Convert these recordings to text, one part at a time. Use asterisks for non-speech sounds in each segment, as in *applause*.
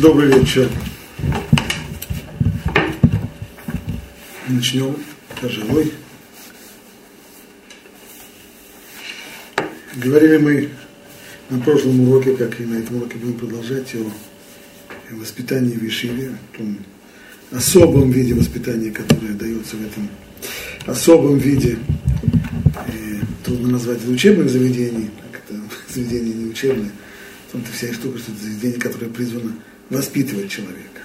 Добрый вечер. Начнем, пожалуй. Говорили мы на прошлом уроке, как и на этом уроке будем продолжать, о воспитании в Ишиве, о том особом виде воспитания, которое дается в этом особом виде, э, трудно назвать это учебных заведений, так это *laughs* заведение не учебное, том -то вся штука, что это заведение, которое призвано воспитывать человека.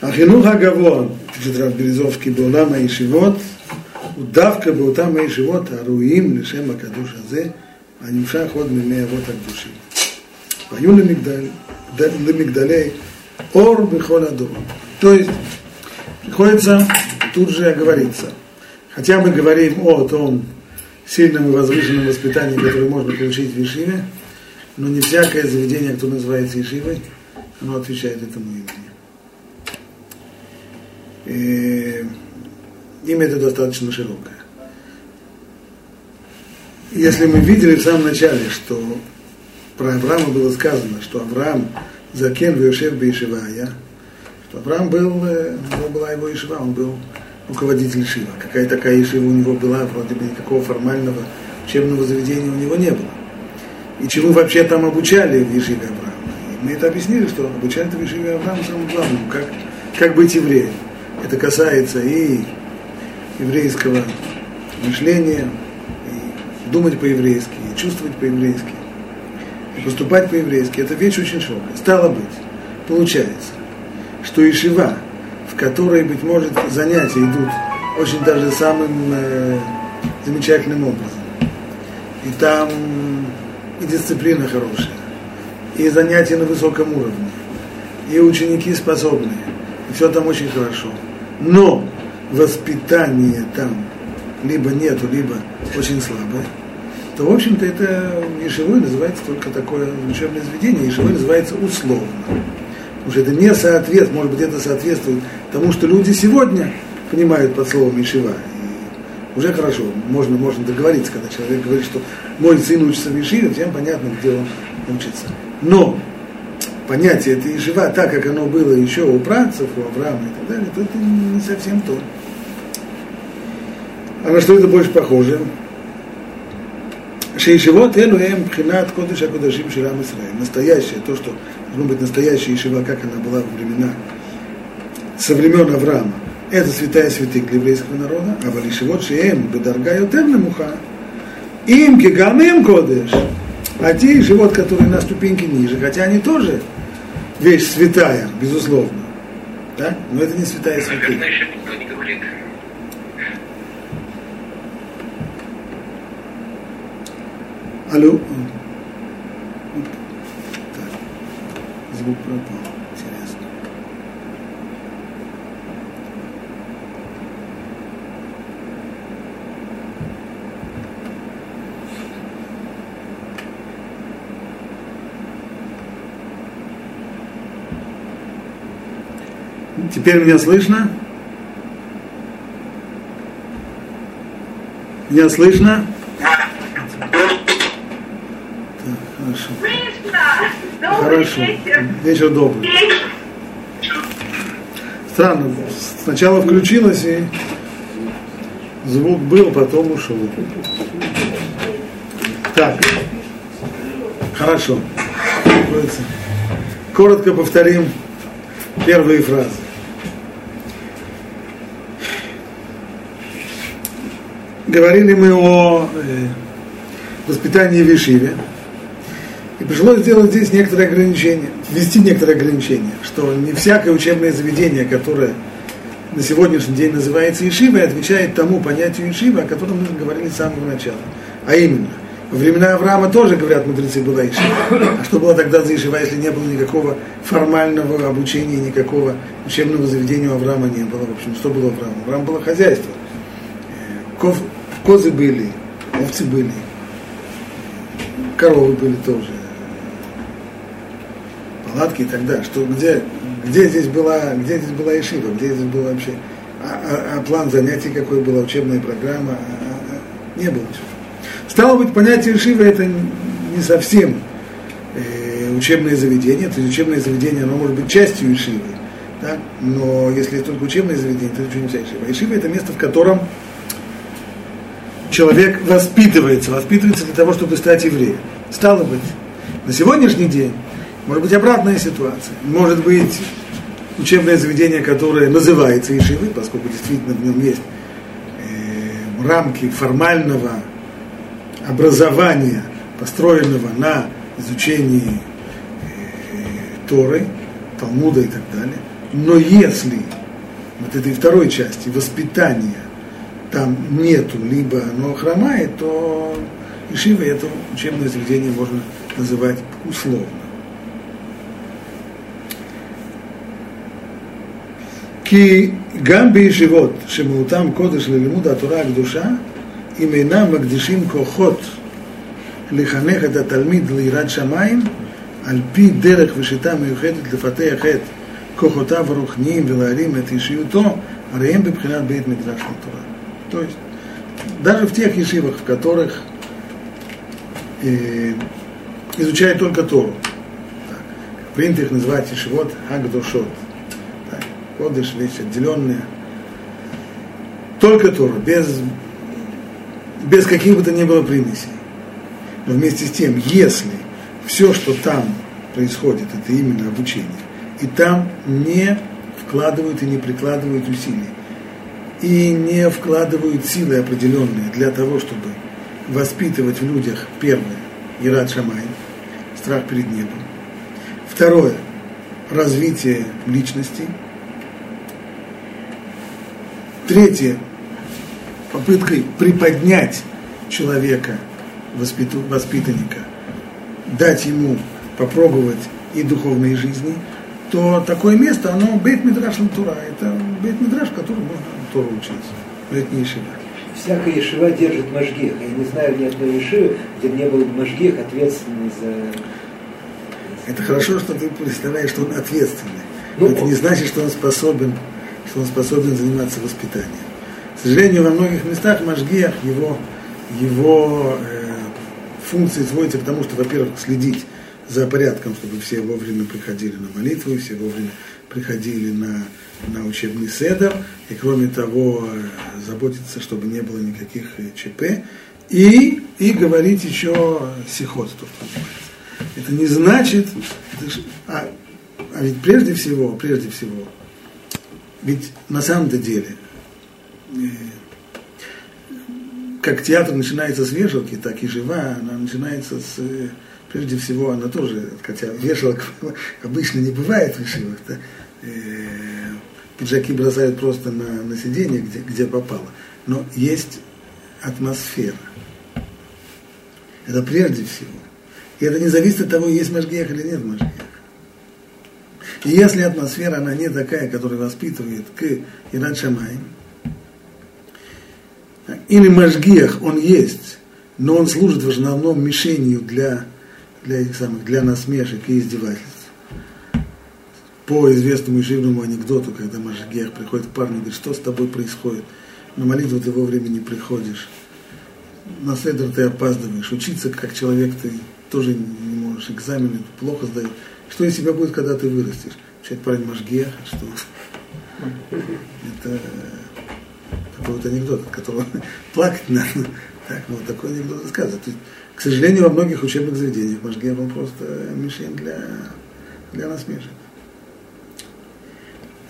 Ахинуха Гавон, пишет Рав Березовский, был на и живот, удавка был там и живот, а руим, лишем акадуш азе, а не немша ход мимея вот от души. Пою лемигдалей, ор бихола дома. То есть, приходится тут же оговориться. Хотя мы говорим о том сильном и возвышенном воспитании, которое можно получить в Ешиве, но не всякое заведение, кто называется Ишивой, оно отвечает этому имени. И имя это достаточно широкое. Если мы видели в самом начале, что про Авраама было сказано, что Авраам закен Вешев Бейшивая, что Авраам был, э, была его Ишива, он был руководитель Шива. Какая такая Ишива у него была, вроде бы никакого формального учебного заведения у него не было. И чему вообще там обучали в Ешиве Авраама. И мы это объяснили, что обучали в Ешиве Авраама самому главному, как, как быть евреем. Это касается и еврейского мышления, и думать по-еврейски, и чувствовать по-еврейски, и поступать по-еврейски. Это вещь очень широкая. Стало быть, получается, что Ишива, в которой, быть может, занятия идут очень даже самым э, замечательным образом. И там и дисциплина хорошая, и занятия на высоком уровне, и ученики способные, и все там очень хорошо. Но воспитание там либо нету, либо очень слабое, то, в общем-то, это Ешевой называется только такое учебное заведение, Ешевой называется условно. Потому что это не соответствует, может быть, это соответствует тому, что люди сегодня понимают под словом Ешева. И уже хорошо, можно, можно договориться, когда человек говорит, что мой сын учится в Ешиве, всем понятно, где он учится. Но понятие это Ешива, так как оно было еще у працев, у Авраама и так далее, то это не совсем то. А на что это больше похоже? Шейшивот элу эм пхинат кодыш акудашим ширам Исраиль. Настоящее, то, что должно быть настоящая Ешива, как она была во времена, со времен Авраама. Это святая святых для еврейского народа, а валишивот шеем бедарга йотер муха. Им кигамем кодыш. А те живот, которые на ступеньке ниже, хотя они тоже вещь святая, безусловно. Да? Но это не святая не говорит. Алло. Так. Звук пропал. Интересно. Теперь меня слышно? Меня слышно? Хорошо. Хорошо. Вечер добрый. Странно, сначала включилось и звук был, потом ушел. Так, хорошо. Коротко повторим первые фразы. Говорили мы о э, воспитании в Ишиве. И пришлось сделать здесь некоторые ограничения, ввести некоторые ограничения, что не всякое учебное заведение, которое на сегодняшний день называется Ишивой, отвечает тому понятию Ишива, о котором мы говорили с самого начала. А именно, во времена Авраама тоже, говорят мудрецы, была Ишива. А что было тогда за Ишива, если не было никакого формального обучения, никакого учебного заведения у Авраама не было? В общем, что было у Авраама? У было хозяйство. Ков, козы были, овцы были, коровы были тоже, палатки и так далее. Что, где, где, здесь была, где здесь была Ишива, где здесь был вообще, а, а, а план занятий какой была, учебная программа, а, а, не было ничего. Стало быть, понятие Ишива это не совсем э, учебное заведение, то есть учебное заведение, оно может быть частью Ишивы, да? но если только учебное заведение, то это ничего не вся Ишива. Ишива это место, в котором человек воспитывается, воспитывается для того, чтобы стать евреем. Стало быть, на сегодняшний день может быть обратная ситуация. Может быть учебное заведение, которое называется Ишивой, поскольку действительно в нем есть э, рамки формального образования, построенного на изучении э, Торы, Талмуда и так далее. Но если вот этой второй части воспитания там нету, либо оно хромает, то Ишива это учебное заведение можно называть условно. כי גם בישיבות שמהותם קודש ללימוד התורה הקדושה, אם אינם מקדישים כוחות לחנך את התלמיד ליראת שמיים, על פי דרך ושיטה מיוחדת לפתח את כוחותיו הרוחניים ולהרים את אישיותו, הרי הם בבחינת בית מדרש לתורה. То есть, даже в тех ешивах, в которых э, изучают только Тору, так, принято их называть ешивот хагдушот, кодыш, вещь отделенная, только Тора, без, без каких бы то ни было примесей. Но вместе с тем, если все, что там происходит, это именно обучение, и там не вкладывают и не прикладывают усилий, и не вкладывают силы определенные для того, чтобы воспитывать в людях, первое, Ирад Шамай, страх перед небом. Второе, развитие личности. Третье, попыткой приподнять человека, воспитанника, дать ему попробовать и духовной жизни, то такое место, оно бейт мидраш тура. Это бейт мидраш, который можно Тору учиться. Но это не ешива. Всякая ешива держит мажгех. Я не знаю ни одной ешивы, где не был мажгех, ответственный за... Это хорошо, что ты представляешь, что он ответственный. Ну, Но это не значит, что он способен, что он способен заниматься воспитанием. К сожалению, во многих местах Машгех, его, его э, функции сводятся к тому, что, во-первых, следить за порядком, чтобы все вовремя приходили на молитву, все вовремя приходили на, на учебный седер, и кроме того, э, заботиться, чтобы не было никаких э, ЧП, и, и говорить еще сихот, Это не значит, это, а, а ведь прежде всего, прежде всего, ведь на самом-то деле, э, как театр начинается с вешалки, так и жива, она начинается с прежде всего, она тоже, хотя вешалок *laughs* обычно не бывает в да, пиджаки бросают просто на, на сиденье, где, где попало. Но есть атмосфера. Это прежде всего. И это не зависит от того, есть Машгех или нет Машгех. И если атмосфера, она не такая, которая воспитывает к Иран Шамай, или Машгех, он есть, но он служит в основном мишенью для для этих самых, для насмешек и издевательств. По известному ишивному анекдоту, когда Машгех приходит к парню и говорит, что с тобой происходит? На молитву ты вовремя не приходишь. На седр ты опаздываешь. Учиться как человек ты тоже не можешь. Экзамены плохо сдаешь. Что из себя будет, когда ты вырастешь? Начать парень Машгех, что это такой вот анекдот, от которого *laughs* плакать надо. Так, вот такой анекдот рассказывает. К сожалению, во многих учебных заведениях Машгер был просто мишень для, для насмешек.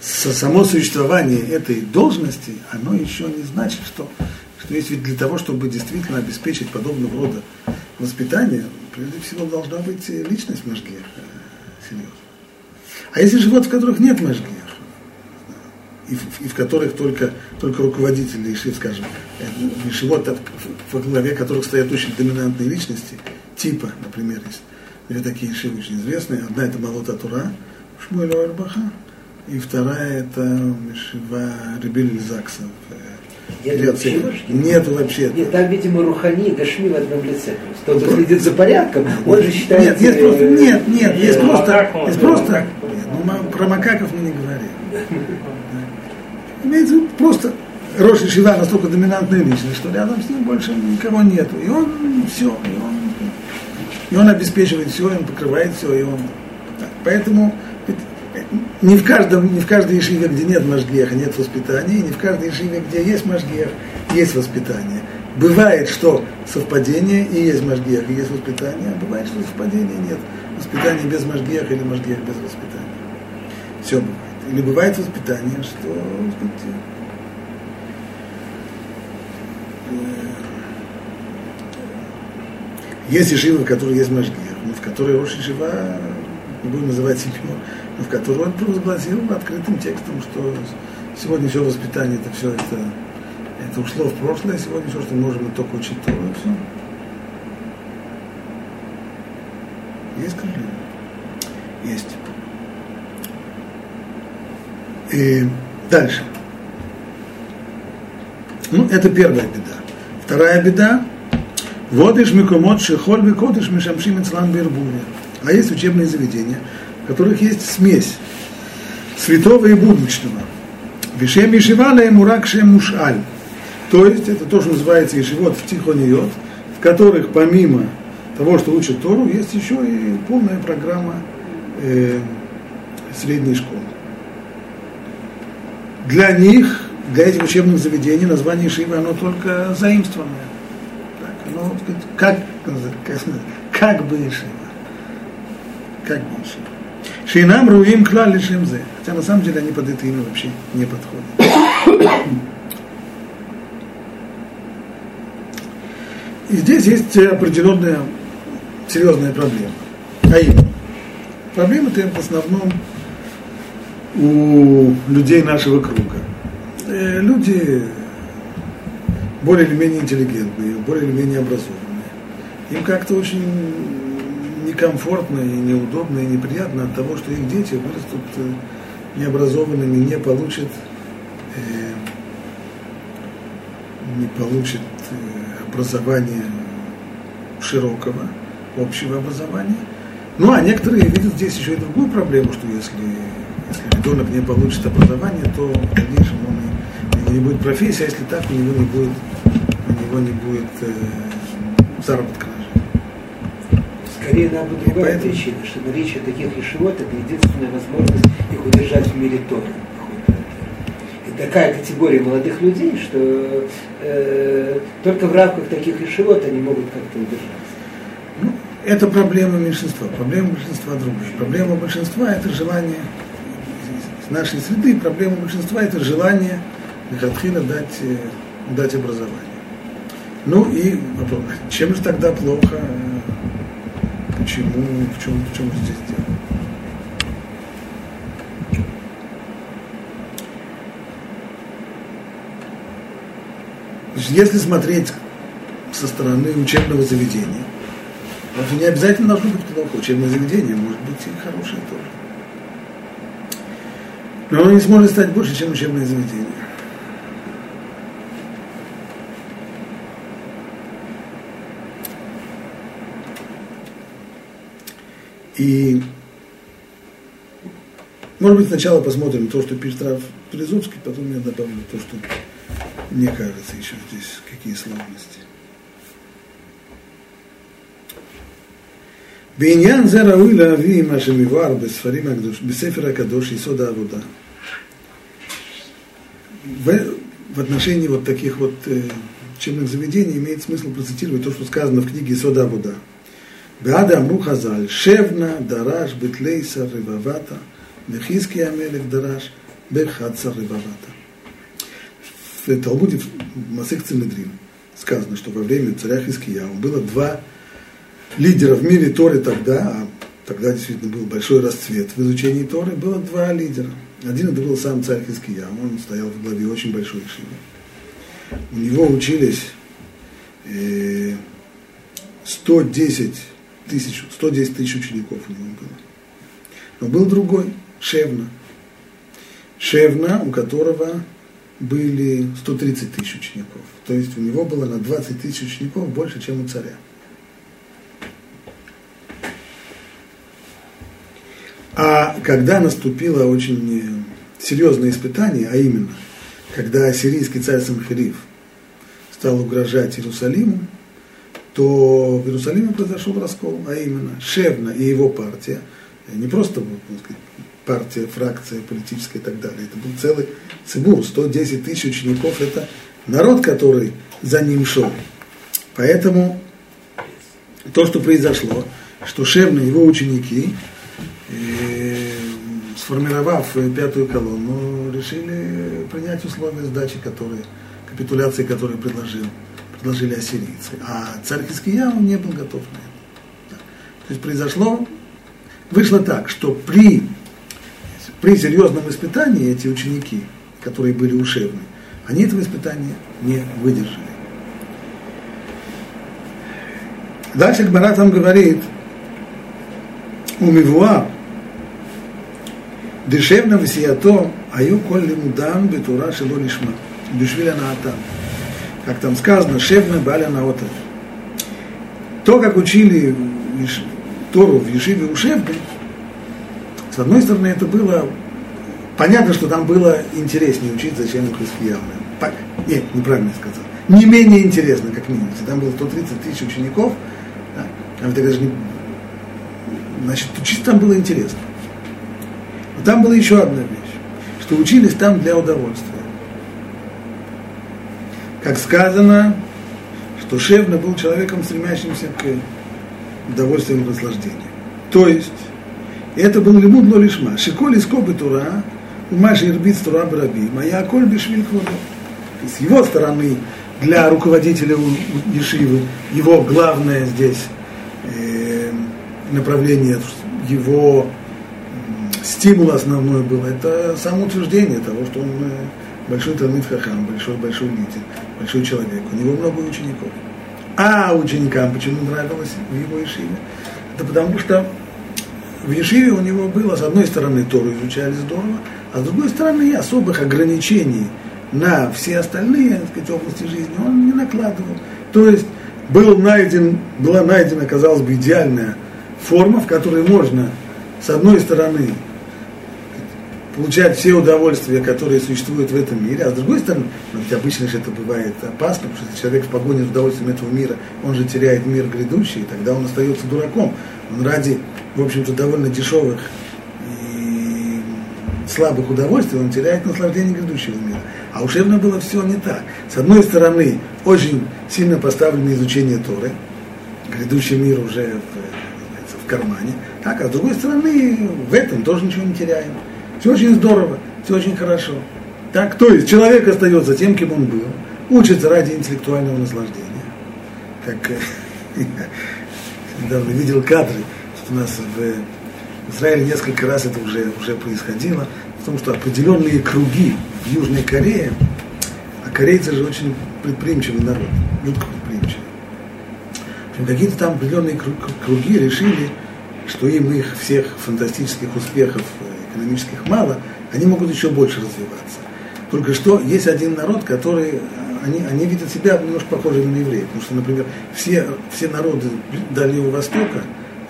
Само существование этой должности, оно еще не значит, что, что есть ведь для того, чтобы действительно обеспечить подобного рода воспитание, прежде всего должна быть личность Машгер, э, серьезно. А если живот, в которых нет Машгер, и в, и в которых только, только руководители Ишив, скажем, Ишивот, в главе которых стоят очень доминантные личности, типа, например, есть две такие Ишивы очень известные. Одна это Малота Тура, Шмуэль Арбаха, и вторая это Мишива Ребель Закса нет вообще. Нет, там, видимо, Рухани и Гашми в одном лице. Тот, кто следит за порядком, он же считает... Нет, есть просто, нет, нет, есть просто, есть просто, ну, про макаков мы не говорим. Имеется в виду просто Роша Шива настолько доминантная личность, что рядом с ним больше никого нету. И он все, и он И он обеспечивает все, он покрывает все, и он... Поэтому не в, каждом, не в каждой ешиве, где нет мажгеха, нет воспитания, и не в каждой ешиве, где есть мажгех, есть воспитание. Бывает, что совпадение и есть мажгех, и есть воспитание, а бывает, что совпадения нет. Воспитание без мажгеха или мажгех без воспитания. Все бывает. Или бывает воспитание, что сказать, есть ешивы, в которой есть мажгех, но в которой Рош Ешива, не будем называть себя, в которую он провозгласил открытым текстом, что сегодня все воспитание, это все это, это ушло в прошлое, сегодня все, что можем, мы только учить Тору, и все. Есть крылья? Есть. И дальше. Ну, это первая беда. Вторая беда. Водишь микомот шехоль векодыш мишамшим ицлан бербуня. А есть учебные заведения, которых есть смесь святого и будничного. Вишем Ешивана ему рак шем мушаль. То есть это то, что называется Ешивот в Тихониот, в которых помимо того, что учат Тору, есть еще и полная программа э, средней школы. Для них, для этих учебных заведений, название Шивы, оно только заимствованное. Так, оно, как, как, как бы Шива. Как Шива. Шейнам руим клаль лишем зе. Хотя на самом деле они под это имя вообще не подходят. И здесь есть определенная серьезная проблема. А именно, проблема-то в основном у людей нашего круга. Э, люди более или менее интеллигентные, более или менее образованные. Им как-то очень некомфортно и неудобно и неприятно от того, что их дети вырастут э, необразованными, не получат, э, не получат э, образования широкого, общего образования. Ну, а некоторые видят здесь еще и другую проблему, что если, если ребенок не получит образование, то в дальнейшем он, у него не будет профессии, а если так, у него не будет, у него не будет э, заработка Скорее, наоборот, другая Поэтому... причина, что наличие таких ешивот – это единственная возможность их удержать в мире Торы. И такая категория молодых людей, что э, только в рамках таких ешивот они могут как-то удержаться. Ну, это проблема меньшинства. Проблема большинства другая. Проблема большинства – это желание нашей среды, проблема большинства – это желание Лихатхина дать, э, дать образование. Ну и чем же тогда плохо почему, в чем, в чем здесь дело. Значит, если смотреть со стороны учебного заведения, это не обязательно должно быть плохо. Учебное заведение может быть и хорошее тоже. Но оно не сможет стать больше, чем учебное заведение. И, может быть, сначала посмотрим то, что пишет Раф Березовский, потом я добавлю то, что мне кажется еще здесь, какие сложности. בעניין זה ראוי להביא מה שמבואר בספרים הקדוש, בספר הקדוש יסוד העבודה. В, в отношении вот таких вот э, учебных заведений имеет смысл процитировать то, что сказано в книге Исода Абуда. ועד אמרו חז"ל, שבנה דרש בתליסה רבבתה, וחזקי המלך דרש בחדסה רבבתה. В Талмуде, в Масых Цимедрин, сказано, что во время царя Хискияу было два лидера в мире Торы тогда, а тогда действительно был большой расцвет в изучении Торы, было два лидера. Один это был сам царь Хискияу, он стоял в главе очень большой шивы. У него учились 110 э, тысяч, 110 тысяч учеников у него было. Но был другой, Шевна. Шевна, у которого были 130 тысяч учеников. То есть у него было на 20 тысяч учеников больше, чем у царя. А когда наступило очень серьезное испытание, а именно, когда ассирийский царь Самхирив стал угрожать Иерусалиму, то в Иерусалиме произошел раскол, а именно Шевна и его партия, не просто сказать, партия, фракция политическая и так далее, это был целый цибур, 110 тысяч учеников, это народ, который за ним шел. Поэтому то, что произошло, что Шевна и его ученики, э, сформировав пятую колонну, решили принять условия сдачи, которые, капитуляции, которые предложил предложили ассирийцы. А царь Хискияу не был готов на это. То есть произошло, вышло так, что при, при серьезном испытании эти ученики, которые были ушевны, они этого испытания не выдержали. Дальше Гмара там говорит, у Мивуа, дешевно висиято, аю коль лимудан бетура шело лишма, бешвиля наатам как там сказано, Шевна Баля Наота. То, как учили Тору в Ешиве у Шевны, с одной стороны, это было понятно, что там было интереснее учить, зачем их Хискиявы. Нет, неправильно сказал. Не менее интересно, как минимум. Там было 130 тысяч учеников, а это даже не... Значит, учить там было интересно. Но там была еще одна вещь, что учились там для удовольствия как сказано, что Шевна был человеком, стремящимся к удовольствию и наслаждению. То есть, это был лимуд лолишма. Шиколи скобы тура, умаши ирбит тура браби, моя коль бешвиль С его стороны, для руководителя Ешивы, его главное здесь э, направление, его стимул основной был, это самоутверждение того, что он э, большой Талмит Хахам, большой-большой лидер, большой человек, у него много учеников. А ученикам почему нравилось в его Ешиве? Это потому что в Ешиве у него было, с одной стороны, Тору изучали здорово, а с другой стороны, особых ограничений на все остальные так сказать, области жизни он не накладывал. То есть был найден, была найдена, казалось бы, идеальная форма, в которой можно, с одной стороны, получать все удовольствия, которые существуют в этом мире, а с другой стороны, ну, ведь обычно же это бывает опасно, потому что если человек в погоне с удовольствием этого мира, он же теряет мир грядущий, и тогда он остается дураком. Он ради, в общем-то, довольно дешевых и слабых удовольствий, он теряет наслаждение грядущего мира. А у Шевна было все не так. С одной стороны, очень сильно поставлено изучение Торы, грядущий мир уже в, в кармане, так, а с другой стороны, в этом тоже ничего не теряем. Все очень здорово, все очень хорошо. Так, то есть человек остается тем, кем он был, учится ради интеллектуального наслаждения. Как я *laughs* недавно видел кадры, что у нас в Израиле несколько раз это уже, уже происходило, в том, что определенные круги в Южной Корее, а корейцы же очень предприимчивый народ, жутко предприимчивый. Какие-то там определенные круги решили, что им их всех фантастических успехов экономических мало, они могут еще больше развиваться. Только что есть один народ, который, они, они видят себя немножко похожими на евреев. Потому что, например, все, все народы Дальнего Востока,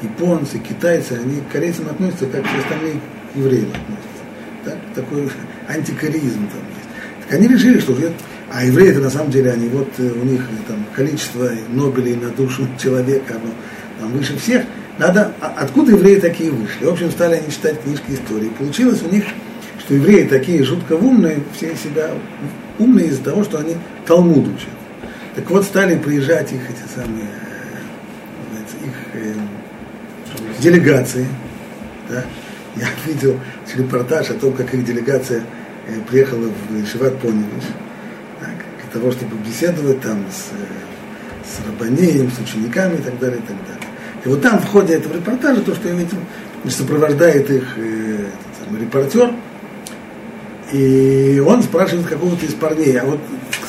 японцы, китайцы, они к корейцам относятся, как все остальные евреи относятся. Так? Такой *laughs* антикореизм там есть. Так они решили, что а евреи это на самом деле они вот э, у них там количество Нобелей на душу *laughs* человека, оно там выше всех – надо, а откуда евреи такие вышли? В общем, стали они читать книжки истории. Получилось у них, что евреи такие жутко умные, все себя умные из-за того, что они Талмуд учат. Так вот, стали приезжать их эти самые, их э, делегации. Да? Я *laughs* видел репортаж о том, как их делегация э, приехала в Шиват Поневич, для того, чтобы беседовать там с, э, с Рабанеем, с учениками и так далее, и так далее. И вот там в ходе этого репортажа, то, что я видел, сопровождает их э, самый, репортер, и он спрашивает какого-то из парней, а вот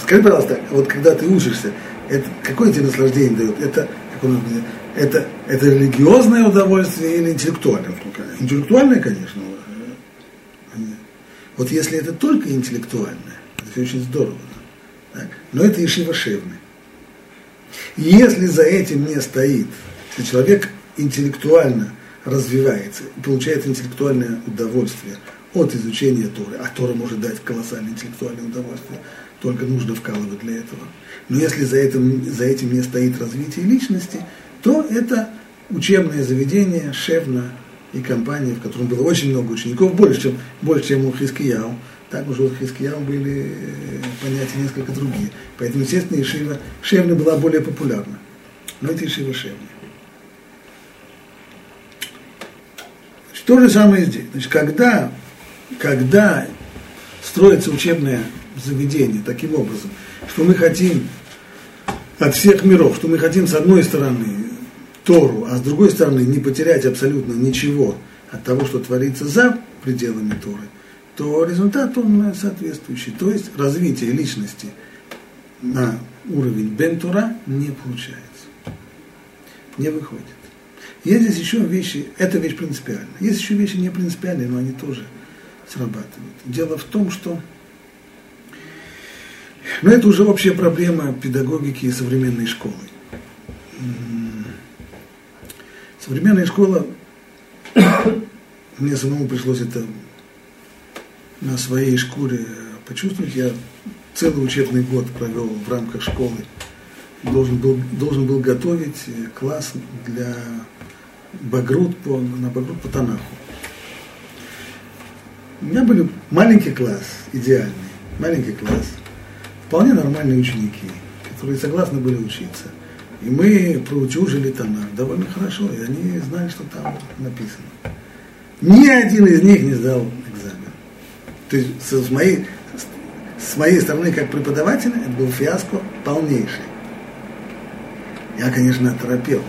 скажи, пожалуйста, вот когда ты учишься, это, какое тебе наслаждение дает? Это, как он, это, это религиозное удовольствие или интеллектуальное? Интеллектуальное, конечно. Вот если это только интеллектуальное, это все очень здорово. Так? Но это Ишива Шевны. Если за этим не стоит если человек интеллектуально развивается получает интеллектуальное удовольствие от изучения Торы, а Тора может дать колоссальное интеллектуальное удовольствие, только нужно вкалывать для этого. Но если за этим, за этим не стоит развитие личности, то это учебное заведение, шевна и компания, в котором было очень много учеников, больше, чем, больше, чем у Хискияу. Так уже у Хискияу были э, понятия несколько другие. Поэтому, естественно, Ишива, Шевна была более популярна. Но это Ишива Шевна. То же самое здесь. Значит, когда, когда строится учебное заведение таким образом, что мы хотим от всех миров, что мы хотим с одной стороны Тору, а с другой стороны не потерять абсолютно ничего от того, что творится за пределами Торы, то результат он соответствующий. То есть развитие личности на уровень Бентура не получается. Не выходит. Есть здесь еще вещи, это вещь принципиальная. Есть еще вещи не принципиальные, но они тоже срабатывают. Дело в том, что но это уже общая проблема педагогики и современной школы. Современная школа, мне самому пришлось это на своей шкуре почувствовать. Я целый учебный год провел в рамках школы. Должен был, должен был готовить класс для Багрут по, на Багрут по Танаху. У меня были маленький класс, идеальный, маленький класс, вполне нормальные ученики, которые согласны были учиться. И мы проучужили Танах довольно хорошо, и они знали, что там написано. Ни один из них не сдал экзамен. То есть с моей, с моей стороны, как преподавателя, это был фиаско полнейший. Я, конечно, оторопел.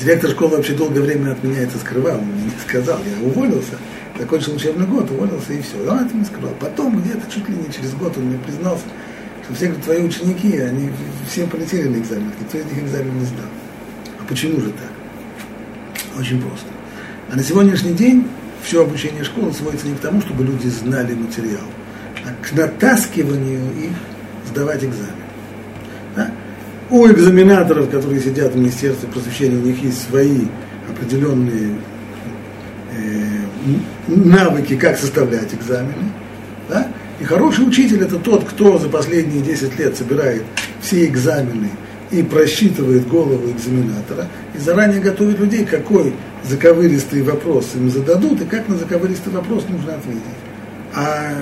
Директор школы вообще долгое время от меня это скрывал, он мне не сказал. Я уволился, закончил учебный год, уволился и все. И он это не скрывал. Потом, где-то чуть ли не через год он мне признался, что все твои ученики, они все полетели на экзамен, никто из них экзамен не сдал. А почему же так? Очень просто. А на сегодняшний день все обучение школы сводится не к тому, чтобы люди знали материал, а к натаскиванию их сдавать экзамен. У экзаменаторов, которые сидят в Министерстве просвещения, у них есть свои определенные э, навыки, как составлять экзамены. Да? И хороший учитель это тот, кто за последние 10 лет собирает все экзамены и просчитывает голову экзаменатора, и заранее готовит людей, какой заковыристый вопрос им зададут, и как на заковыристый вопрос нужно ответить. А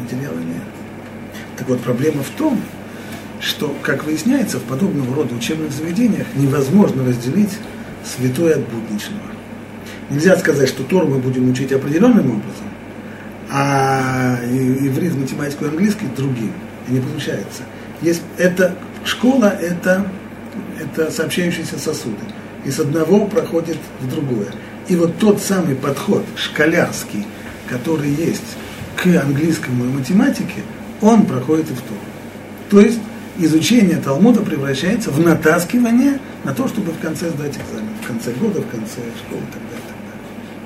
материала нет. Так вот, проблема в том, что, как выясняется, в подобного рода учебных заведениях невозможно разделить святое от будничного. Нельзя сказать, что Тору мы будем учить определенным образом, а иврит, математику и английский другим. И не получается. Есть, это, школа это, это сообщающиеся сосуды. Из одного проходит в другое. И вот тот самый подход школярский, который есть к английскому и математике, он проходит и в Тору. То есть изучение Талмуда превращается в натаскивание на то, чтобы в конце сдать экзамен, в конце года, в конце школы и так далее.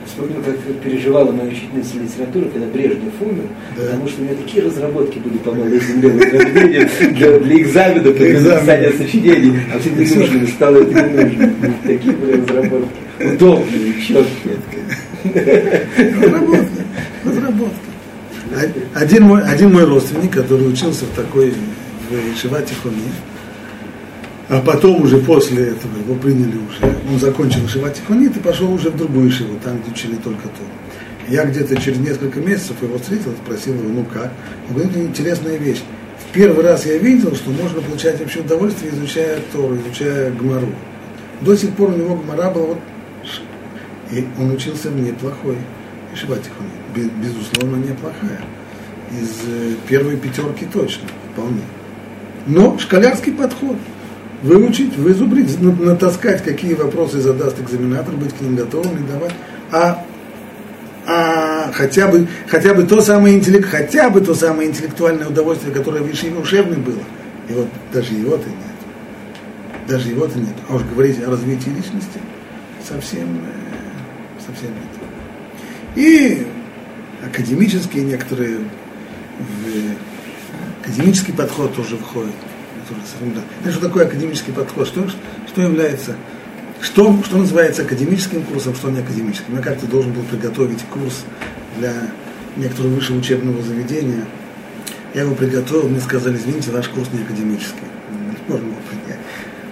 Вспомнил, как переживала моя учительница литературы, когда Брежнев умер, да. потому что у меня такие разработки были по малой земле для, для экзамена, для написания сочинений, а все не нужно, стало это не нужно. Такие были разработки. Удобные, четкие. Разработки. Разработки. Один мой, один мой родственник, который учился в такой в Шива Тихоне, а потом уже после этого его приняли уже, он закончил Шива Тихонит и пошел уже в другую Шиву, там, где учили только то. Я где-то через несколько месяцев его встретил, спросил его, ну как? Он говорит, это интересная вещь. В первый раз я видел, что можно получать вообще удовольствие, изучая Тору, изучая Гмару. До сих пор у него Гмара была вот... И он учился в неплохой Ишива Тихонит, безусловно, неплохая. Из э, первой пятерки точно, вполне. Но школярский подход. Выучить, вызубрить, натаскать, какие вопросы задаст экзаменатор, быть к ним готовым и давать. А, а хотя, бы, хотя бы то самое интеллект, хотя бы то самое интеллектуальное удовольствие, которое в Ушевной было. И вот даже его-то нет. Даже его-то нет. А уж говорить о развитии личности совсем, э, совсем нет. И академические некоторые академический подход тоже входит. Что такое академический подход? Что, что является, что, что называется академическим курсом, что не академическим? Я как-то должен был приготовить курс для некоторого высшего учебного заведения Я его приготовил, мне сказали, извините, ваш курс не академический. Можно было принять.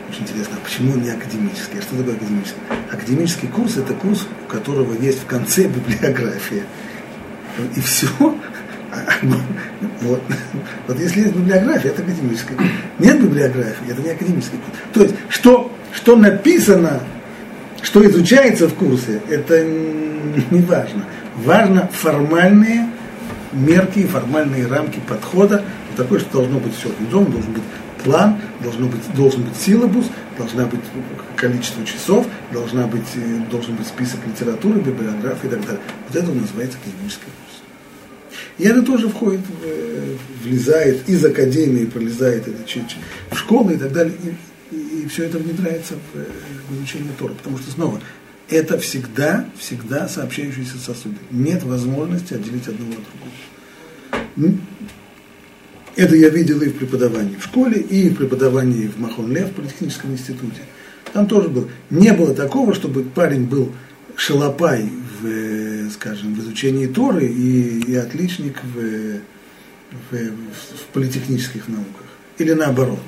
Очень интересно, а почему он не академический? А что такое академический? Академический курс – это курс, у которого есть в конце библиография. И все. *laughs* Вот. вот если есть библиография, это академический курс. Нет библиографии, это не академический курс. То есть, что, что написано, что изучается в курсе, это не важно. Важно формальные мерки и формальные рамки подхода. Такое, что должно быть все организовано, должен быть план, должно быть, должен быть силабус, должна быть количество часов, должна быть, э, должен быть список литературы, библиографии и так далее. Вот это называется академический курс. И это тоже входит, э, влезает из академии, пролезает это, в школы и так далее. И, и, все это внедряется в, э, в изучение Тора. Потому что снова, это всегда, всегда сообщающиеся сосуды. Нет возможности отделить одного от другого. Это я видел и в преподавании в школе, и в преподавании в Махон Лев, в политехническом институте. Там тоже было. Не было такого, чтобы парень был шалопай в, скажем, в изучении Торы и, и отличник в, в, в политехнических науках. Или наоборот.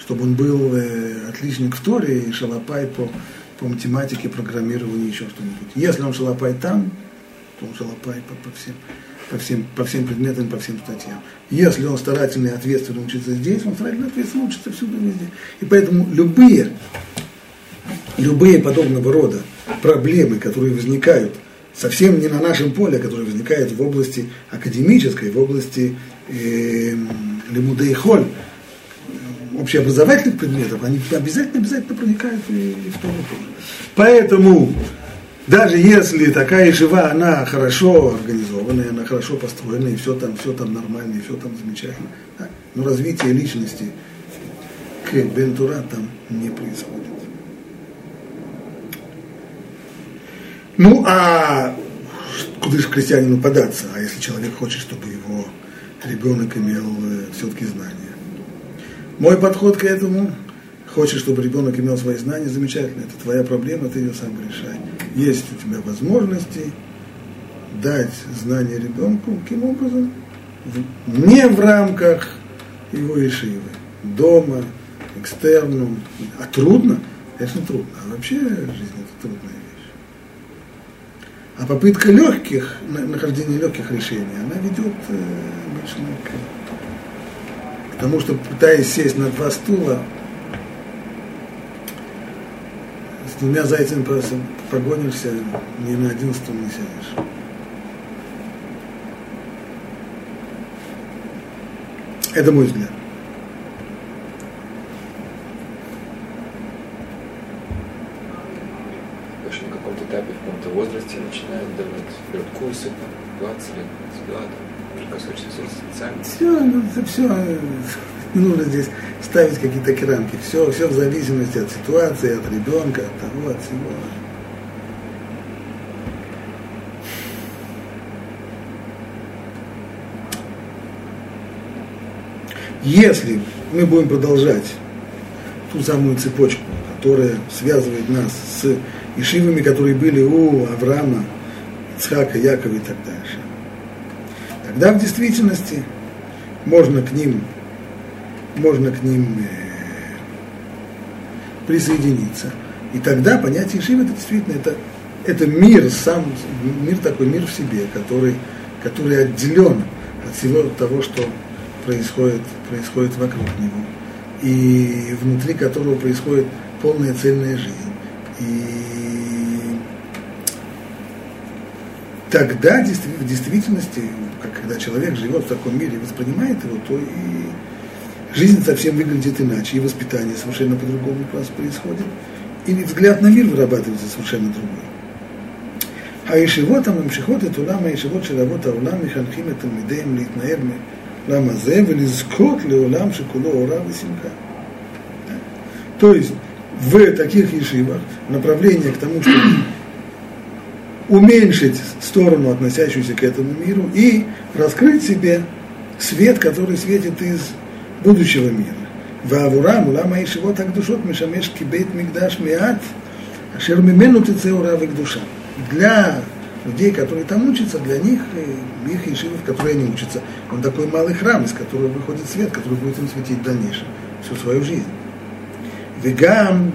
Чтобы он был э, отличник в Торе и шалопай по, по математике, программированию, еще что-нибудь. Если он шалопай там, то он шалопай по, по, всем, по, всем, по всем предметам, по всем статьям. Если он старательно и ответственно учится здесь, он старательно и ответственно учится всюду везде. И поэтому любые, любые подобного рода проблемы, которые возникают совсем не на нашем поле, которые возникают в области академической, в области э, лимудей холь, общеобразовательных предметов, они обязательно, обязательно проникают и, и в том тоже. Поэтому даже если такая жива, она хорошо организованная, она хорошо построена, и все там, все там нормально, и все там замечательно, да, но развитие личности к Бентура там не происходит. Ну, а куда же крестьянину податься, а если человек хочет, чтобы его ребенок имел э, все-таки знания? Мой подход к этому, хочешь, чтобы ребенок имел свои знания, замечательно, это твоя проблема, ты ее сам решай. Есть у тебя возможности дать знания ребенку, каким образом? Не в рамках его ишивы, дома, экстерном. А трудно? Конечно, трудно. А вообще жизнь это трудная. А попытка легких, нахождения легких решений, она ведет э, обычно к Потому что пытаясь сесть на два стула, с двумя зайцами просто погонишься, ни на один стул не сядешь. Это мой взгляд. Вообще на каком-то этапе, в возрасте начинают давать курсы, 20 лет, 22, все, ну, это все, не нужно здесь ставить какие-то рамки. Все, все в зависимости от ситуации, от ребенка, от того, от всего. Если мы будем продолжать ту самую цепочку, которая связывает нас с ишивами, которые были у Авраама, Ицхака, Якова и так дальше, Тогда в действительности можно к ним, можно к ним э, присоединиться. И тогда понятие Шива это действительно это, это мир, сам, мир такой, мир в себе, который, который отделен от всего того, что происходит, происходит вокруг него. И внутри которого происходит полная цельная жизнь. И тогда в действительности когда человек живет в таком мире и воспринимает его, то и жизнь совсем выглядит иначе, и воспитание совершенно по-другому происходит, и взгляд на мир вырабатывается совершенно другой. הישיבות הממשיכות את עולם הישיבות של אבות העולם מחנכים את תלמידיהם להתנער מעולם הזה ולזכות לעולם שכולו אורה ושמחה. То есть в таких ешивах направление к тому, чтобы уменьшить сторону, относящуюся к этому миру, и раскрыть себе свет, который светит из будущего мира. Вавурам, лама и шиво так душот, мишамеш кибейт мигдаш миат, ашер мимену тецеура к душа. Для людей, которые там учатся, для них, э, их ешивы, в которой они учатся, он такой малый храм, из которого выходит свет, который будет им светить в дальнейшем, всю свою жизнь. Вегам,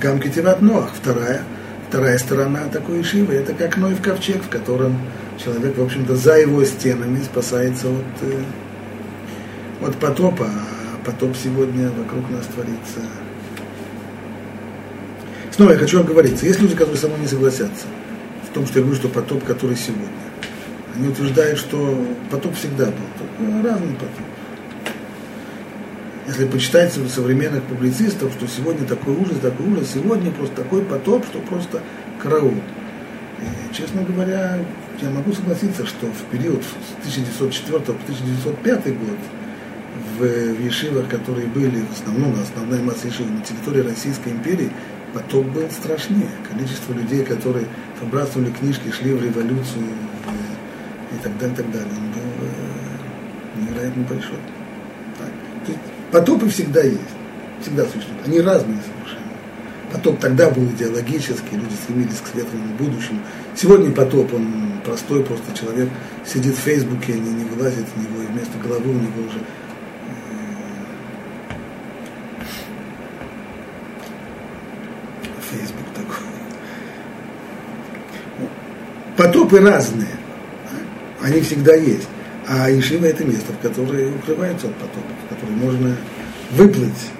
гам кетиват Ноах, вторая, вторая сторона такой ешивы, это как Ной в ковчег, в котором человек, в общем-то, за его стенами спасается от, э, от потопа, а потоп сегодня вокруг нас творится. Снова я хочу оговориться, есть люди, которые со мной не согласятся в том, что я говорю, что потоп, который сегодня. Они утверждают, что потоп всегда был, разный потоп. Если почитать современных публицистов, что сегодня такой ужас, такой ужас, сегодня просто такой потоп, что просто караул. И, честно говоря, я могу согласиться, что в период с 1904 по 1905 год в, в Ешивах, которые были в основном, основная масса Ешивов на территории Российской империи, поток был страшнее. Количество людей, которые выбрасывали книжки, шли в революцию и, и так далее, так далее, он был э, невероятно большой. Так. Потопы всегда есть, всегда существуют. Они разные совершенно. Потоп тогда был идеологический, люди стремились к светлому будущему. Сегодня потоп, он простой, просто человек сидит в Фейсбуке, не, не вылазит в него, и вместо головы у него уже Facebook такой. Потопы разные, они всегда есть. А Ишива это место, в которое укрывается от потопов, в которое можно выплыть.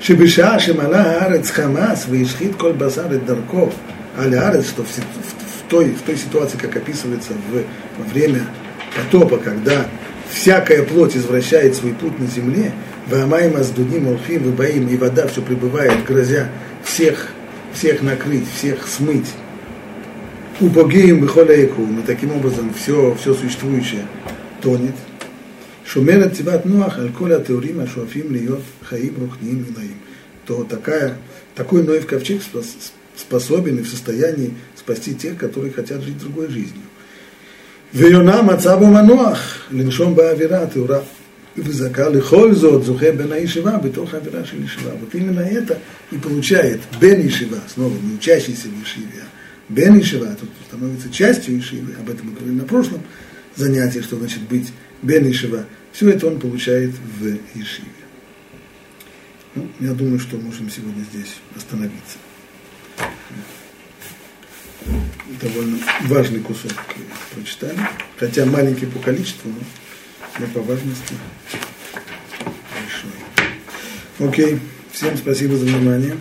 Шибиша Шимала Арец Хамас, Вишхит Коль Базар Дарков, Аль Арец, что в, в, той, в той ситуации, как описывается в, во время потопа, когда всякая плоть извращает свой путь на земле, Вамайм Аздудим Алфим Выбаим, и вода все прибывает, грозя всех, всех накрыть, всех смыть. Убогеем Бехолейку, и таким образом все, все существующее тонет. Шумерет Тиват Нуах, Аль-Коля Теорима Шуафим Льет Хаим Рухним Инаим. То такая, такой Ноев ковчег способен и в состоянии спасти тех, которые хотят жить другой жизнью. ויונה מצא בו מנוח, לנשום באווירה הטהורה. וזכה לכל זאת זוכה בן הישיבה בתוך האווירה של ישיבה. Вот именно это и получает бен Ишива, снова не учащийся в Ишиве, а бен Ишива, тут становится частью Ишивы, об этом мы говорили на прошлом занятии, что значит быть бен Ишива. Все это он получает в Ишиве. Ну, я думаю, что можем сегодня здесь остановиться довольно важный кусок прочитали, хотя маленький по количеству, но, но по важности большой. Окей, всем спасибо за внимание.